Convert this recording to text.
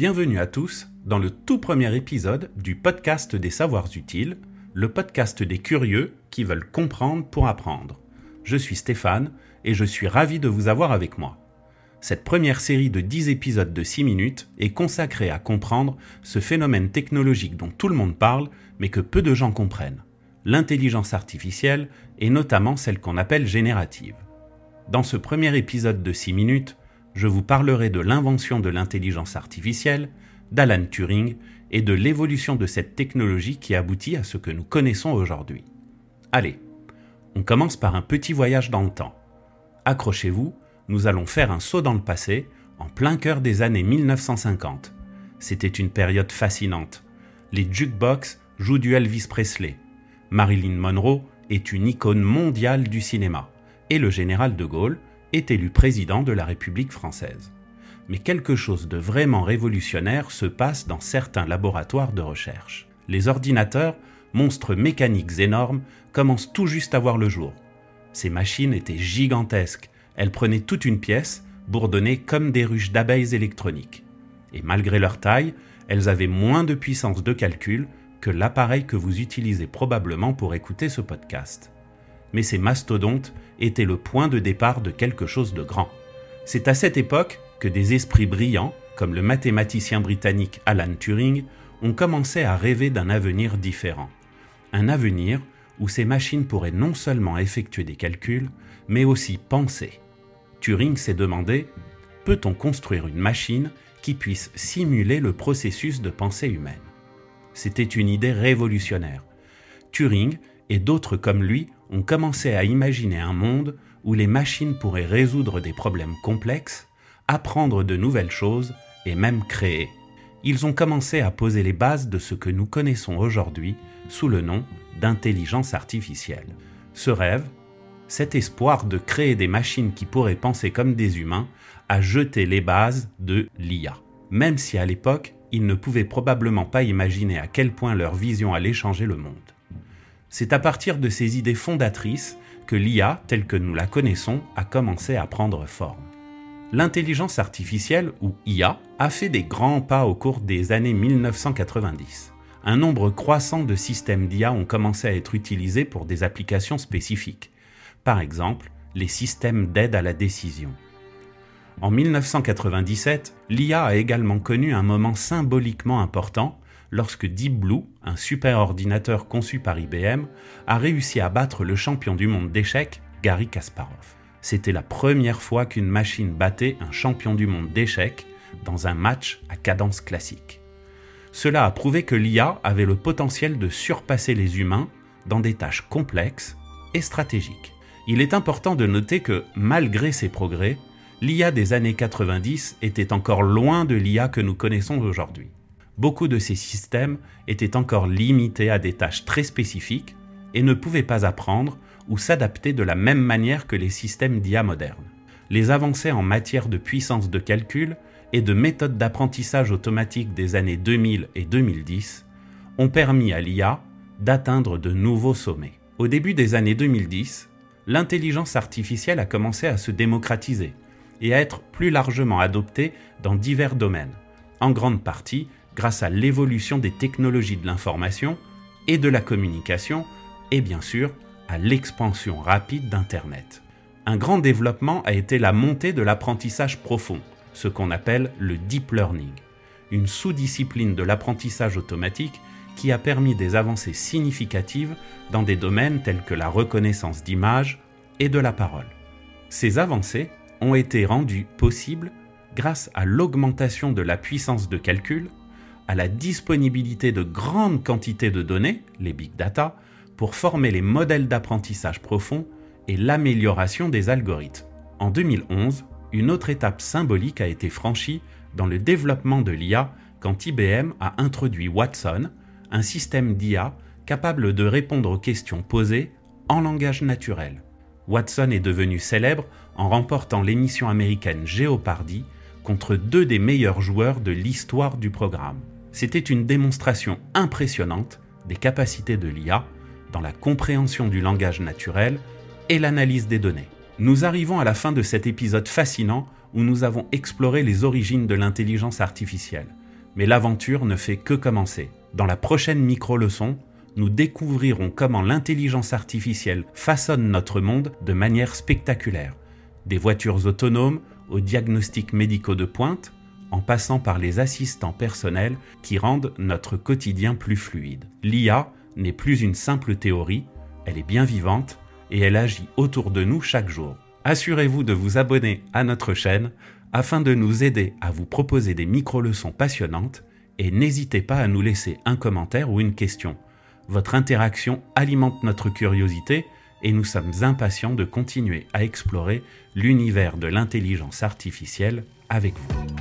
Bienvenue à tous dans le tout premier épisode du podcast des savoirs utiles, le podcast des curieux qui veulent comprendre pour apprendre. Je suis Stéphane et je suis ravi de vous avoir avec moi. Cette première série de 10 épisodes de 6 minutes est consacrée à comprendre ce phénomène technologique dont tout le monde parle mais que peu de gens comprennent, l'intelligence artificielle et notamment celle qu'on appelle générative. Dans ce premier épisode de 6 minutes, je vous parlerai de l'invention de l'intelligence artificielle, d'Alan Turing et de l'évolution de cette technologie qui aboutit à ce que nous connaissons aujourd'hui. Allez, on commence par un petit voyage dans le temps. Accrochez-vous, nous allons faire un saut dans le passé, en plein cœur des années 1950. C'était une période fascinante. Les jukebox jouent du Elvis Presley. Marilyn Monroe est une icône mondiale du cinéma. Et le général de Gaulle est élu président de la République française. Mais quelque chose de vraiment révolutionnaire se passe dans certains laboratoires de recherche. Les ordinateurs, monstres mécaniques énormes, commencent tout juste à voir le jour. Ces machines étaient gigantesques, elles prenaient toute une pièce, bourdonnées comme des ruches d'abeilles électroniques. Et malgré leur taille, elles avaient moins de puissance de calcul que l'appareil que vous utilisez probablement pour écouter ce podcast mais ces mastodontes étaient le point de départ de quelque chose de grand. C'est à cette époque que des esprits brillants, comme le mathématicien britannique Alan Turing, ont commencé à rêver d'un avenir différent. Un avenir où ces machines pourraient non seulement effectuer des calculs, mais aussi penser. Turing s'est demandé, peut-on construire une machine qui puisse simuler le processus de pensée humaine? C'était une idée révolutionnaire. Turing et d'autres comme lui ont commencé à imaginer un monde où les machines pourraient résoudre des problèmes complexes, apprendre de nouvelles choses et même créer. Ils ont commencé à poser les bases de ce que nous connaissons aujourd'hui sous le nom d'intelligence artificielle. Ce rêve, cet espoir de créer des machines qui pourraient penser comme des humains, a jeté les bases de l'IA. Même si à l'époque, ils ne pouvaient probablement pas imaginer à quel point leur vision allait changer le monde. C'est à partir de ces idées fondatrices que l'IA, telle que nous la connaissons, a commencé à prendre forme. L'intelligence artificielle, ou IA, a fait des grands pas au cours des années 1990. Un nombre croissant de systèmes d'IA ont commencé à être utilisés pour des applications spécifiques. Par exemple, les systèmes d'aide à la décision. En 1997, l'IA a également connu un moment symboliquement important lorsque Deep Blue, un super ordinateur conçu par IBM, a réussi à battre le champion du monde d'échecs, Gary Kasparov. C'était la première fois qu'une machine battait un champion du monde d'échecs dans un match à cadence classique. Cela a prouvé que l'IA avait le potentiel de surpasser les humains dans des tâches complexes et stratégiques. Il est important de noter que, malgré ces progrès, l'IA des années 90 était encore loin de l'IA que nous connaissons aujourd'hui beaucoup de ces systèmes étaient encore limités à des tâches très spécifiques et ne pouvaient pas apprendre ou s'adapter de la même manière que les systèmes d'IA modernes. Les avancées en matière de puissance de calcul et de méthodes d'apprentissage automatique des années 2000 et 2010 ont permis à l'IA d'atteindre de nouveaux sommets. Au début des années 2010, l'intelligence artificielle a commencé à se démocratiser et à être plus largement adoptée dans divers domaines, en grande partie grâce à l'évolution des technologies de l'information et de la communication et bien sûr à l'expansion rapide d'Internet. Un grand développement a été la montée de l'apprentissage profond, ce qu'on appelle le deep learning, une sous-discipline de l'apprentissage automatique qui a permis des avancées significatives dans des domaines tels que la reconnaissance d'images et de la parole. Ces avancées ont été rendues possibles grâce à l'augmentation de la puissance de calcul à la disponibilité de grandes quantités de données, les big data, pour former les modèles d'apprentissage profond et l'amélioration des algorithmes. En 2011, une autre étape symbolique a été franchie dans le développement de l'IA quand IBM a introduit Watson, un système d'IA capable de répondre aux questions posées en langage naturel. Watson est devenu célèbre en remportant l'émission américaine Jeopardy contre deux des meilleurs joueurs de l'histoire du programme c'était une démonstration impressionnante des capacités de l'IA dans la compréhension du langage naturel et l'analyse des données. Nous arrivons à la fin de cet épisode fascinant où nous avons exploré les origines de l'intelligence artificielle, mais l'aventure ne fait que commencer. Dans la prochaine micro-leçon, nous découvrirons comment l'intelligence artificielle façonne notre monde de manière spectaculaire. Des voitures autonomes aux diagnostics médicaux de pointe, en passant par les assistants personnels qui rendent notre quotidien plus fluide. L'IA n'est plus une simple théorie, elle est bien vivante et elle agit autour de nous chaque jour. Assurez-vous de vous abonner à notre chaîne afin de nous aider à vous proposer des micro-leçons passionnantes et n'hésitez pas à nous laisser un commentaire ou une question. Votre interaction alimente notre curiosité et nous sommes impatients de continuer à explorer l'univers de l'intelligence artificielle avec vous.